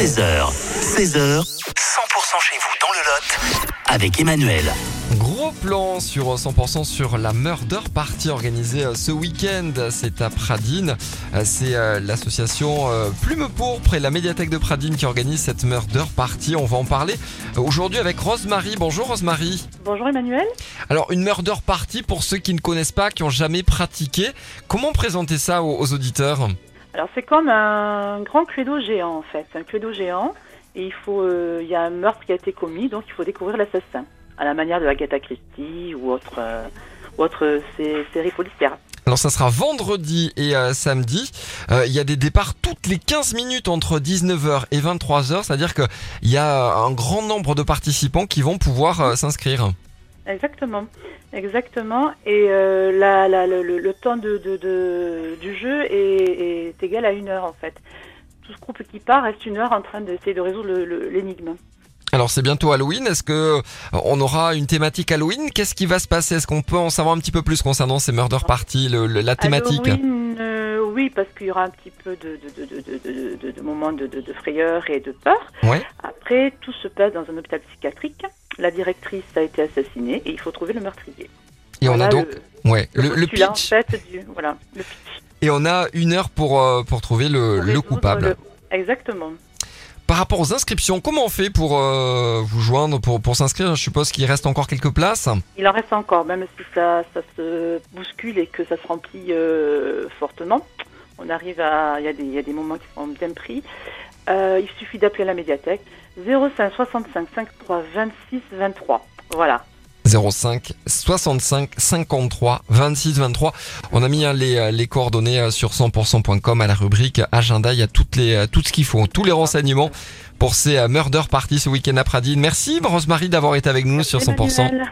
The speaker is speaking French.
13h, 16h, 100% chez vous dans le Lot avec Emmanuel. Gros plan sur 100% sur la Murder Party organisée euh, ce week-end. C'est à Pradine. Euh, C'est euh, l'association euh, Plume pour près de la médiathèque de Pradine qui organise cette Murder Party. On va en parler euh, aujourd'hui avec Rosemary. Bonjour Rosemary. Bonjour Emmanuel. Alors une Murder Party pour ceux qui ne connaissent pas, qui ont jamais pratiqué. Comment présenter ça aux auditeurs? Alors c'est comme un grand cluedo géant en fait, un cluedo géant. Et il faut, euh, il y a un meurtre qui a été commis, donc il faut découvrir l'assassin, à la manière de Agatha Christie ou autre, euh, ou autre euh, sé- série policière. Alors ça sera vendredi et euh, samedi. Il y a des départs toutes les 15 minutes entre 19h et 23h. C'est-à-dire qu'il y a un grand nombre de participants qui vont pouvoir s'inscrire. Exactement, exactement. Et euh, la, la- le, temps de, de- de- du jeu est, est égal à une heure en fait. Tout ce groupe qui part reste une heure en train d'essayer de résoudre l'énigme. Alors c'est bientôt Halloween. Est-ce que euh, on aura une thématique Halloween Qu'est-ce qui va se passer Est-ce qu'on peut en savoir un petit peu plus concernant ces murder parties, le- le- la thématique Halloween, euh, oui, parce qu'il y aura un petit peu de, de, de, moments de, frayeur et de peur. Ouais. Après, tout se passe dans un hôpital psychiatrique. La directrice a été assassinée et il faut trouver le meurtrier. Et on a donc le, ouais le, pitch En fait, du, voilà, le pitch. et on a une heure pour euh, pour trouver le, Pour coupable. le- Exactement. Par rapport aux inscriptions, comment on fait pour euh, vous joindre, pour, pour s'inscrire? Je suppose qu'il reste encore quelques places. Il en reste encore, même si ça, ça se bouscule et que ça se remplit euh, fortement. On arrive à. Il y, a des- il y a des moments qui sont bien pris. Euh, il suffit d'appeler la médiathèque 05 65 53 26 23. Voilà. 05 65 53 26 23. On a mis hein, les, euh, les coordonnées euh, sur 100%.com à la rubrique agenda. Il y a toutes les, euh, tout ce qu'il faut, tous les renseignements pour ces murder parties ce week-end à Pradine. Merci Rosemary d'avoir été avec nous sur 100%. Emmanuel.